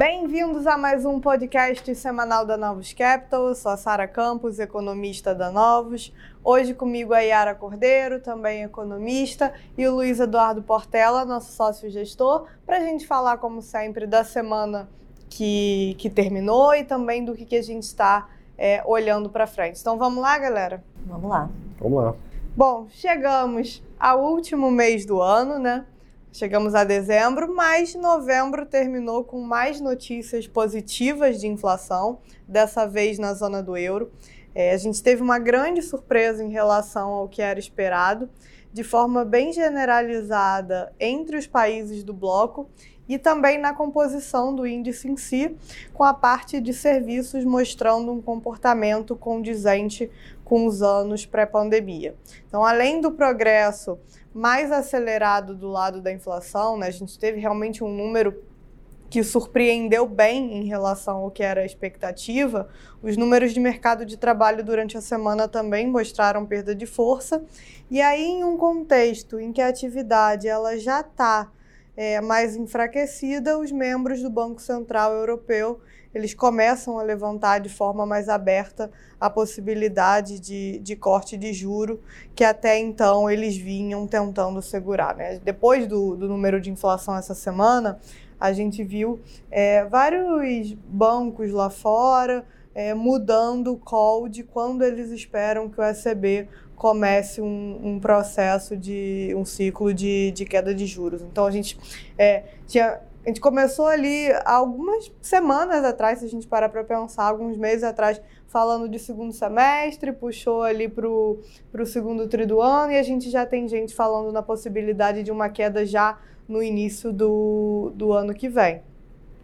Bem-vindos a mais um podcast semanal da Novos Capital. Eu sou a Sara Campos, economista da Novos. Hoje comigo a Yara Cordeiro, também economista, e o Luiz Eduardo Portela, nosso sócio gestor, para a gente falar, como sempre, da semana que, que terminou e também do que, que a gente está é, olhando para frente. Então vamos lá, galera? Vamos lá. Vamos lá. Bom, chegamos ao último mês do ano, né? Chegamos a dezembro, mas novembro terminou com mais notícias positivas de inflação, dessa vez na zona do euro. É, a gente teve uma grande surpresa em relação ao que era esperado, de forma bem generalizada entre os países do bloco e também na composição do índice em si, com a parte de serviços mostrando um comportamento condizente com os anos pré-pandemia. Então, além do progresso mais acelerado do lado da inflação, né? A gente teve realmente um número que surpreendeu bem em relação ao que era a expectativa. Os números de mercado de trabalho durante a semana também mostraram perda de força. E aí, em um contexto em que a atividade ela já está é, mais enfraquecida, os membros do Banco Central Europeu eles começam a levantar de forma mais aberta a possibilidade de, de corte de juro que até então eles vinham tentando segurar. Né? Depois do, do número de inflação essa semana, a gente viu é, vários bancos lá fora é, mudando o call de quando eles esperam que o ECB comece um, um, processo de um ciclo de, de queda de juros. Então a gente é, tinha a gente começou ali algumas semanas atrás, se a gente parar para pensar, alguns meses atrás, falando de segundo semestre, puxou ali para o segundo tri do ano, e a gente já tem gente falando na possibilidade de uma queda já no início do, do ano que vem.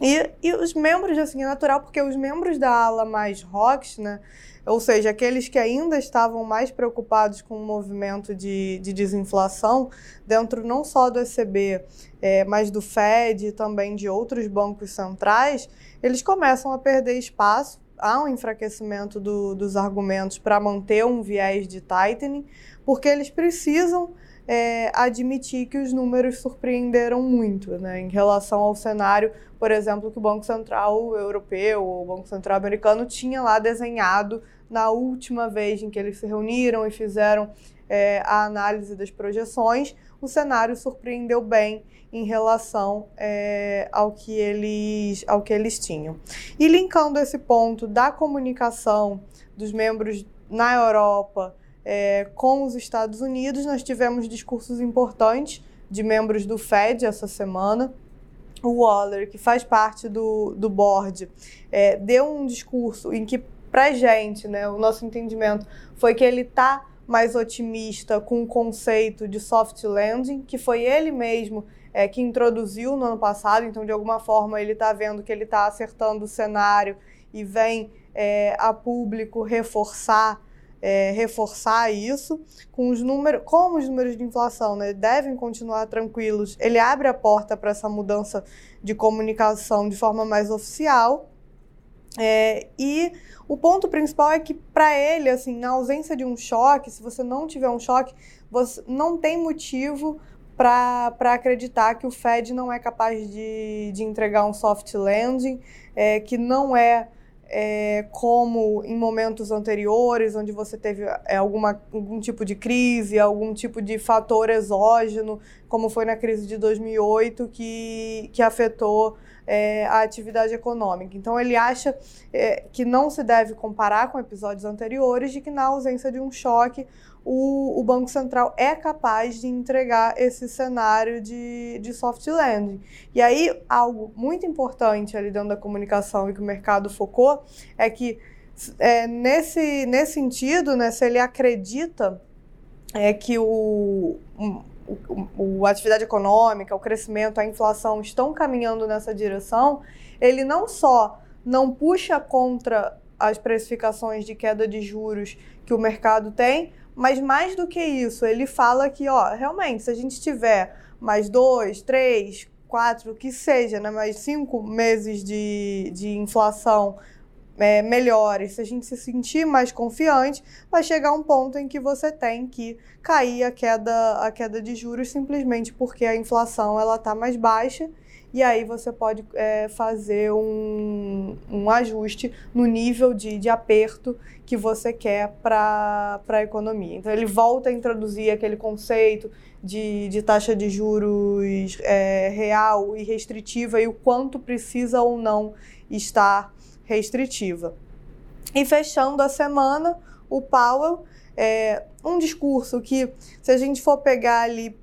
E, e os membros, assim, é natural, porque os membros da ala mais rocks, né, ou seja, aqueles que ainda estavam mais preocupados com o movimento de, de desinflação, dentro não só do ECB, é, mas do Fed e também de outros bancos centrais, eles começam a perder espaço. Há um enfraquecimento do, dos argumentos para manter um viés de tightening, porque eles precisam é, admitir que os números surpreenderam muito né, em relação ao cenário, por exemplo, que o Banco Central Europeu ou o Banco Central Americano tinha lá desenhado na última vez em que eles se reuniram e fizeram é, a análise das projeções, o cenário surpreendeu bem em relação é, ao, que eles, ao que eles tinham. E linkando esse ponto da comunicação dos membros na Europa é, com os Estados Unidos, nós tivemos discursos importantes de membros do Fed essa semana. O Waller, que faz parte do, do board, é, deu um discurso em que, para gente, né, o nosso entendimento foi que ele está mais otimista com o conceito de soft landing, que foi ele mesmo é, que introduziu no ano passado. Então, de alguma forma, ele está vendo que ele está acertando o cenário e vem é, a público reforçar é, reforçar isso com os números, como os números de inflação né, devem continuar tranquilos. Ele abre a porta para essa mudança de comunicação de forma mais oficial. É, e o ponto principal é que para ele, assim, na ausência de um choque, se você não tiver um choque, você não tem motivo para acreditar que o Fed não é capaz de, de entregar um soft landing, é, que não é é, como em momentos anteriores, onde você teve é, alguma, algum tipo de crise, algum tipo de fator exógeno, como foi na crise de 2008, que, que afetou é, a atividade econômica. Então, ele acha é, que não se deve comparar com episódios anteriores, de que na ausência de um choque, o, o Banco Central é capaz de entregar esse cenário de, de soft landing. E aí, algo muito importante ali dentro da comunicação e que o mercado focou é que, é, nesse, nesse sentido, né, se ele acredita é, que o, o, o, a atividade econômica, o crescimento, a inflação estão caminhando nessa direção, ele não só não puxa contra as precificações de queda de juros que o mercado tem, mas mais do que isso, ele fala que, ó, realmente, se a gente tiver mais dois, três, quatro, que seja, né, mais cinco meses de, de inflação é, melhores, se a gente se sentir mais confiante, vai chegar um ponto em que você tem que cair a queda, a queda de juros simplesmente porque a inflação ela está mais baixa e aí você pode é, fazer um, um ajuste no nível de, de aperto que você quer para a economia. Então ele volta a introduzir aquele conceito de, de taxa de juros é, real e restritiva e o quanto precisa ou não estar restritiva. E fechando a semana, o Powell, é, um discurso que, se a gente for pegar ali,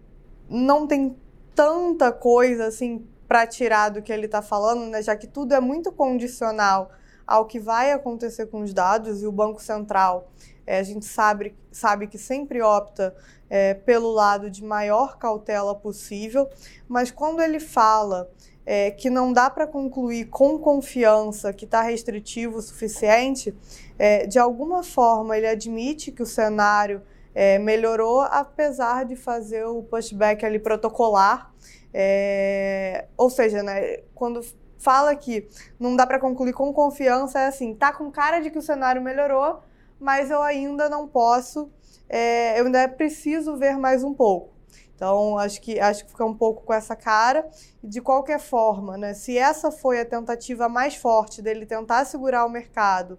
não tem tanta coisa assim para tirar do que ele está falando, né, já que tudo é muito condicional ao que vai acontecer com os dados e o Banco Central, é, a gente sabe, sabe que sempre opta é, pelo lado de maior cautela possível, mas quando ele fala é, que não dá para concluir com confiança que está restritivo o suficiente, é, de alguma forma ele admite que o cenário é, melhorou, apesar de fazer o pushback ali protocolar. É, ou seja, né, quando fala que não dá para concluir com confiança, é assim, tá com cara de que o cenário melhorou, mas eu ainda não posso, é, eu ainda preciso ver mais um pouco. Então, acho que, acho que fica um pouco com essa cara. De qualquer forma, né, se essa foi a tentativa mais forte dele tentar segurar o mercado,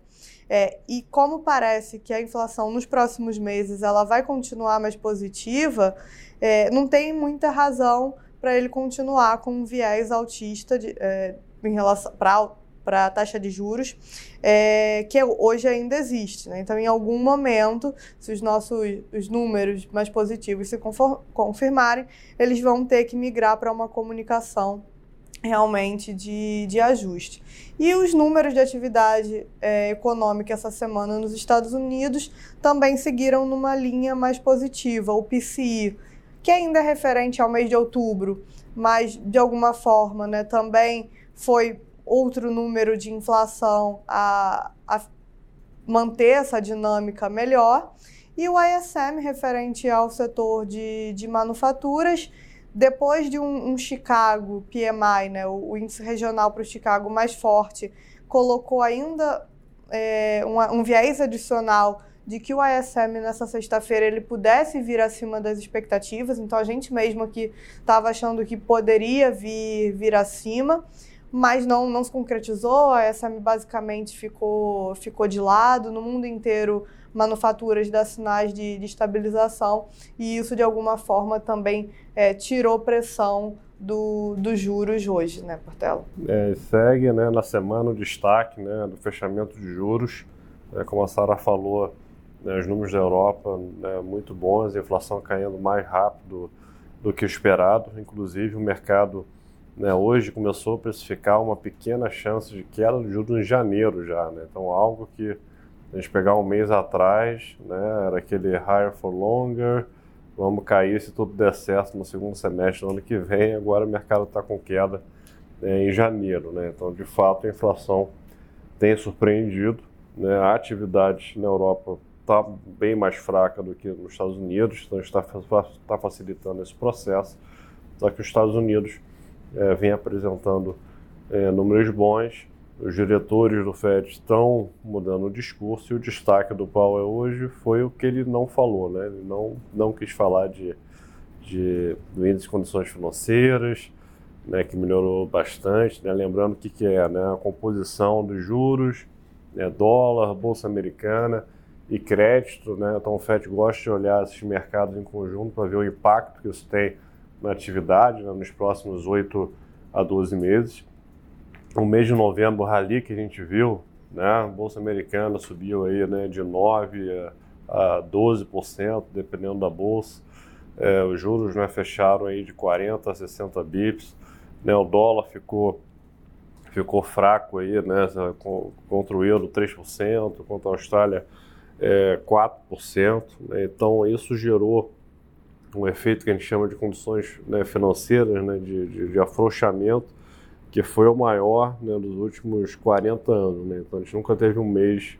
é, e como parece que a inflação nos próximos meses ela vai continuar mais positiva, é, não tem muita razão para ele continuar com um viés autista de, é, em relação para a taxa de juros, é, que hoje ainda existe. Né? Então, em algum momento, se os nossos os números mais positivos se confirmarem, eles vão ter que migrar para uma comunicação realmente de, de ajuste. E os números de atividade é, econômica essa semana nos Estados Unidos também seguiram numa linha mais positiva. O PCI, que ainda é referente ao mês de outubro, mas de alguma forma né, também foi outro número de inflação a, a manter essa dinâmica melhor. E o ISM, referente ao setor de, de manufaturas, depois de um, um Chicago PMI, né, o, o índice regional para o Chicago mais forte, colocou ainda é, um, um viés adicional de que o ISM nessa sexta-feira ele pudesse vir acima das expectativas. Então a gente mesmo aqui estava achando que poderia vir vir acima mas não, não se concretizou. A SM basicamente ficou, ficou de lado. No mundo inteiro, manufaturas dão sinais de, de estabilização e isso, de alguma forma, também é, tirou pressão do, dos juros hoje, né, Portela? É, segue né, na semana o destaque né, do fechamento de juros. É, como a Sara falou, né, os números da Europa né, muito bons, a inflação caindo mais rápido do que o esperado. Inclusive, o mercado né, hoje começou a precificar uma pequena chance de queda de juros em janeiro já. Né? Então, algo que a gente pegar um mês atrás, né, era aquele higher for longer, vamos cair se tudo der certo no segundo semestre do ano que vem, agora o mercado está com queda né, em janeiro. Né? Então, de fato, a inflação tem surpreendido. Né? A atividade na Europa está bem mais fraca do que nos Estados Unidos, então está, está facilitando esse processo. Só que os Estados Unidos é, vem apresentando é, números bons. Os diretores do FED estão mudando o discurso e o destaque do Powell hoje foi o que ele não falou, né? Ele não, não quis falar de, de, do índice de condições financeiras, né, que melhorou bastante, né? lembrando o que, que é né? a composição dos juros, né? dólar, bolsa americana e crédito. Né? Então o FED gosta de olhar esses mercados em conjunto para ver o impacto que isso tem na atividade né, nos próximos 8 a 12 meses. O mês de novembro, o rally que a gente viu, né, a Bolsa Americana subiu aí, né, de 9% a 12%, dependendo da Bolsa. É, os juros né, fecharam aí de 40 a 60 bips. Né, o dólar ficou, ficou fraco aí, né, contra o euro 3%, contra a Austrália é, 4%. Né, então isso gerou um efeito que a gente chama de condições né, financeiras, né, de, de, de, afrouxamento, que foi o maior né, dos últimos 40 anos. Né? Então a gente nunca teve um mês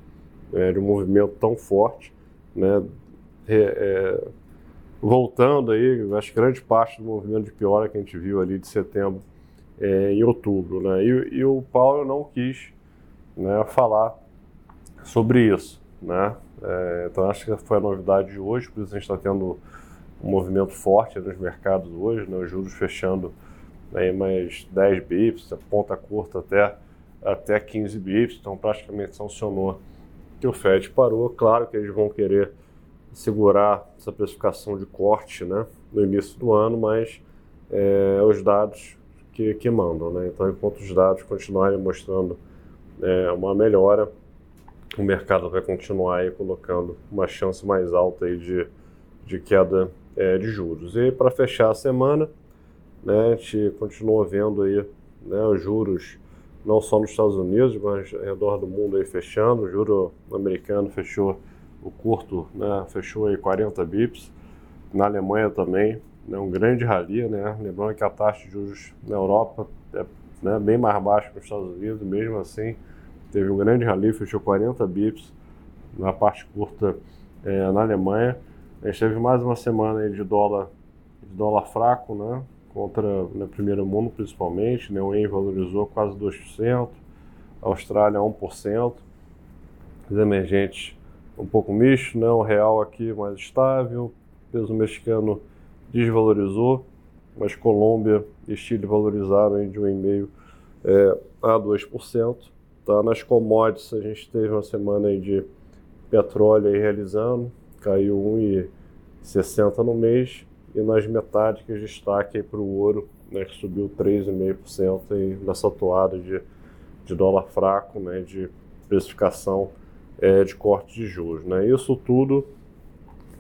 é, de um movimento tão forte. Né? É, voltando aí, acho que grande parte do movimento de piora que a gente viu ali de setembro é, em outubro. Né? E, e, o Paulo não quis falar sobre isso, né? É, então acho que foi a novidade de hoje, por isso a gente está tendo um movimento forte nos mercados hoje, né? os juros fechando aí mais 10 bips, ponta curta até, até 15 bips, então praticamente sancionou que o Fed parou. Claro que eles vão querer segurar essa precificação de corte né, no início do ano, mas é, os dados que, que mandam. Né? Então, enquanto os dados continuarem mostrando é, uma melhora, o mercado vai continuar colocando uma chance mais alta de, de queda é, de juros. E para fechar a semana, né, a gente continua vendo aí né, os juros não só nos Estados Unidos, mas ao redor do mundo aí fechando. O juro americano fechou o curto, né, fechou aí 40 bips. Na Alemanha também, né, um grande rally, né? Lembrando que a taxa de juros na Europa é né, bem mais baixa que nos Estados Unidos, mesmo assim teve um grande rally, fechou 40 bips na parte curta é, na Alemanha. A gente teve mais uma semana de dólar, de dólar fraco, né? Contra no primeiro mundo principalmente, né? O yen valorizou quase 2%, a Austrália 1%, os emergentes um pouco misto, né? O real aqui mais estável, peso mexicano desvalorizou, mas Colômbia e Chile valorizaram de 1,5% é, a 2%. Tá? Nas commodities, a gente teve uma semana aí de petróleo aí realizando, caiu 1,60 no mês, e nas metálicas destaque para o ouro, né, que subiu 3,5% nessa toada de, de dólar fraco, né, de precificação é, de corte de juros. Né? Isso tudo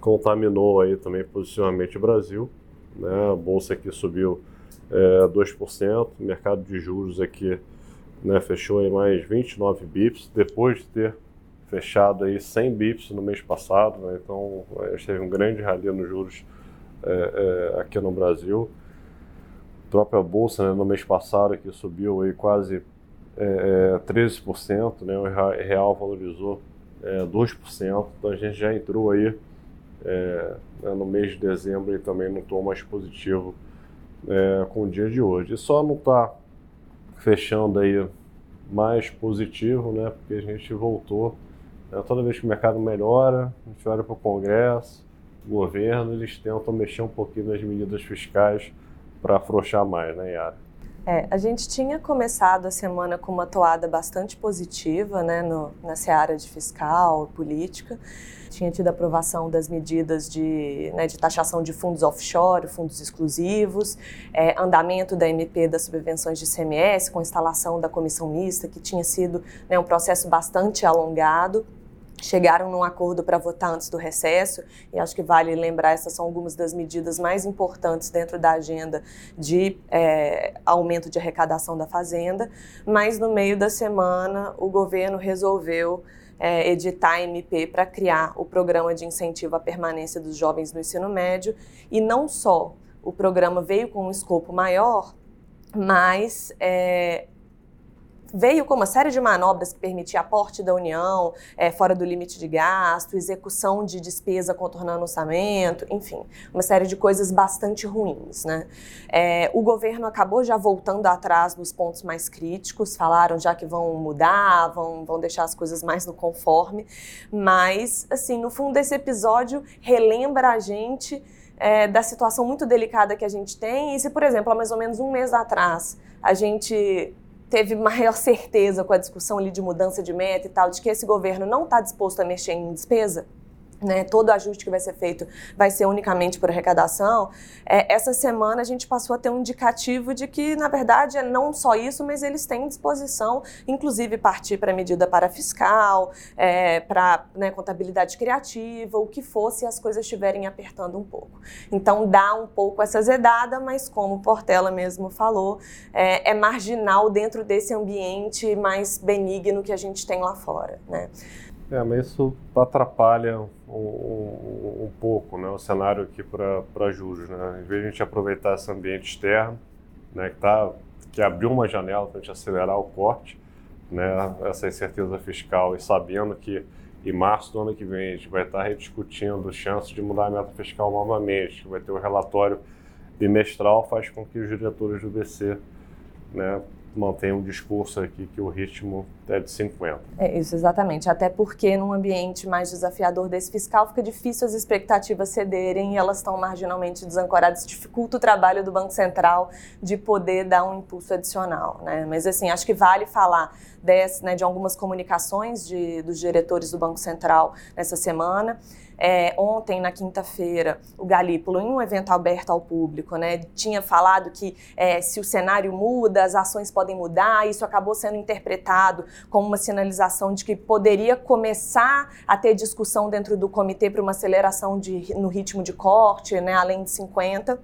contaminou aí também positivamente o Brasil. Né? A bolsa aqui subiu é, 2%, o mercado de juros aqui né, fechou em mais 29 bips, depois de ter fechado aí 100 bips no mês passado, né? então a gente teve um grande rally nos juros é, é, aqui no Brasil. A própria bolsa né, no mês passado aqui subiu aí quase é, 13%, né? o real valorizou é, 2%, então a gente já entrou aí é, né, no mês de dezembro e também não estou mais positivo é, com o dia de hoje. E só não está fechando aí mais positivo, né? Porque a gente voltou. Né, toda vez que o mercado melhora, a gente olha para o Congresso, o governo, eles tentam mexer um pouquinho nas medidas fiscais para afrouxar mais, né, Yara? É, a gente tinha começado a semana com uma toada bastante positiva né, no, na seara de fiscal, política. Tinha tido aprovação das medidas de, né, de taxação de fundos offshore, fundos exclusivos, é, andamento da MP das subvenções de CMS, com instalação da comissão mista, que tinha sido né, um processo bastante alongado chegaram num acordo para votar antes do recesso, e acho que vale lembrar, essas são algumas das medidas mais importantes dentro da agenda de é, aumento de arrecadação da Fazenda, mas no meio da semana o governo resolveu é, editar MP para criar o programa de incentivo à permanência dos jovens no ensino médio, e não só o programa veio com um escopo maior, mas é, veio com uma série de manobras que permitia aporte da União é, fora do limite de gasto, execução de despesa contornando o orçamento, enfim, uma série de coisas bastante ruins. Né? É, o governo acabou já voltando atrás nos pontos mais críticos, falaram já que vão mudar, vão, vão deixar as coisas mais no conforme, mas, assim, no fundo, esse episódio relembra a gente é, da situação muito delicada que a gente tem. E se, por exemplo, há mais ou menos um mês atrás, a gente teve maior certeza com a discussão ali de mudança de meta e tal, de que esse governo não está disposto a mexer em despesa, né, todo ajuste que vai ser feito vai ser unicamente por arrecadação. É, essa semana a gente passou a ter um indicativo de que, na verdade, é não só isso, mas eles têm disposição, inclusive, partir para medida para fiscal, é, para né, contabilidade criativa, o que fosse, se as coisas estiverem apertando um pouco. Então, dá um pouco essa zedada, mas como Portela mesmo falou, é, é marginal dentro desse ambiente mais benigno que a gente tem lá fora. Né? É, mas isso atrapalha um, um, pouco né, o cenário aqui para juros. Né? Em vez de a gente aproveitar esse ambiente externo, né, que, tá, que abriu uma janela para a gente acelerar o corte, né, essa incerteza fiscal, e sabendo que em março do ano que vem a gente vai estar rediscutindo chances de mudar a meta fiscal novamente, vai ter o um relatório bimestral, faz com que os diretores do BC né, mantém um discurso aqui que o ritmo é de 50. É isso, exatamente. Até porque num ambiente mais desafiador desse fiscal fica difícil as expectativas cederem e elas estão marginalmente desancoradas. Dificulta o trabalho do Banco Central de poder dar um impulso adicional. Né? Mas assim, acho que vale falar desse, né, de algumas comunicações de, dos diretores do Banco Central nessa semana. É, ontem, na quinta-feira, o Galípolo, em um evento aberto ao público, né, tinha falado que é, se o cenário muda, as ações podem mudar. Isso acabou sendo interpretado como uma sinalização de que poderia começar a ter discussão dentro do comitê para uma aceleração de, no ritmo de corte, né, além de 50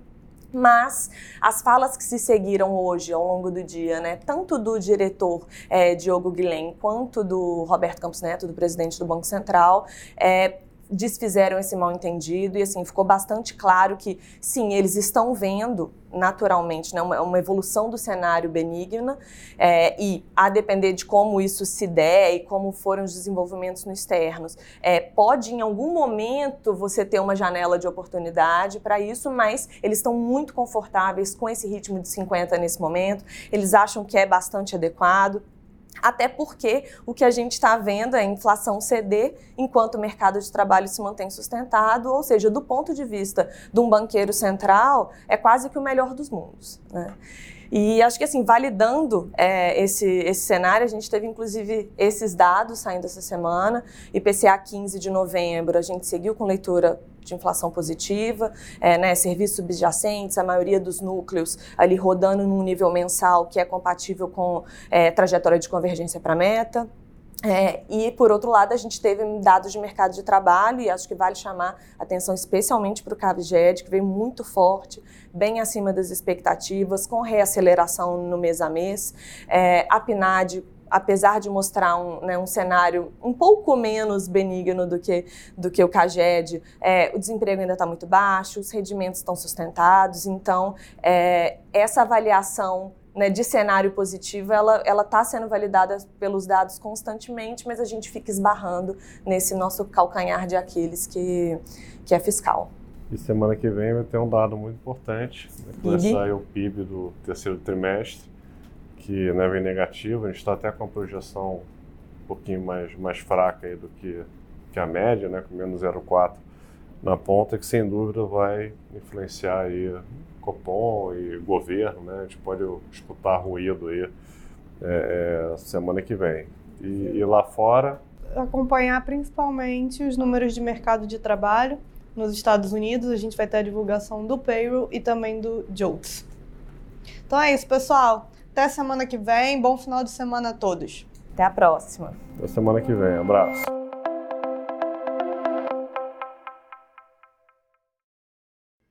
mas as falas que se seguiram hoje ao longo do dia, né, tanto do diretor é, Diogo Guilhem quanto do Roberto Campos Neto, do presidente do Banco Central, é, desfizeram esse mal entendido e assim ficou bastante claro que sim eles estão vendo naturalmente né, uma, uma evolução do cenário benigna é, e a depender de como isso se der e como foram os desenvolvimentos no externos é, pode em algum momento você ter uma janela de oportunidade para isso mas eles estão muito confortáveis com esse ritmo de 50 nesse momento eles acham que é bastante adequado até porque o que a gente está vendo é inflação ceder enquanto o mercado de trabalho se mantém sustentado, ou seja, do ponto de vista de um banqueiro central, é quase que o melhor dos mundos. Né? E acho que, assim, validando é, esse, esse cenário, a gente teve, inclusive, esses dados saindo essa semana. IPCA 15 de novembro, a gente seguiu com leitura de inflação positiva, é, né, serviços subjacentes, a maioria dos núcleos ali rodando num nível mensal que é compatível com é, trajetória de convergência para meta. É, e, por outro lado, a gente teve dados de mercado de trabalho, e acho que vale chamar atenção especialmente para o CAVGED, que veio muito forte, bem acima das expectativas, com reaceleração no mês a mês. É, a PNAD apesar de mostrar um, né, um, cenário um pouco menos benigno do que, do que o CAGED, é, o desemprego ainda está muito baixo, os rendimentos estão sustentados, então é, essa avaliação né, de cenário positivo, ela está sendo validada pelos dados constantemente, mas a gente fica esbarrando nesse nosso calcanhar de Aquiles que, que é fiscal. E semana que vem vai ter um dado muito importante, né, vai sair o PIB do terceiro trimestre, que né, vem negativo, a gente está até com uma projeção um pouquinho mais, mais fraca aí do que, que a média, né, com menos 0,4 na ponta, que sem dúvida vai influenciar aí Copom e governo, né? A gente pode escutar ruído aí é, é, semana que vem. E, e lá fora. Acompanhar principalmente os números de mercado de trabalho nos Estados Unidos. A gente vai ter a divulgação do payroll e também do JOLTS. Então é isso, pessoal. Até semana que vem. Bom final de semana a todos. Até a próxima. Até semana que vem. abraço.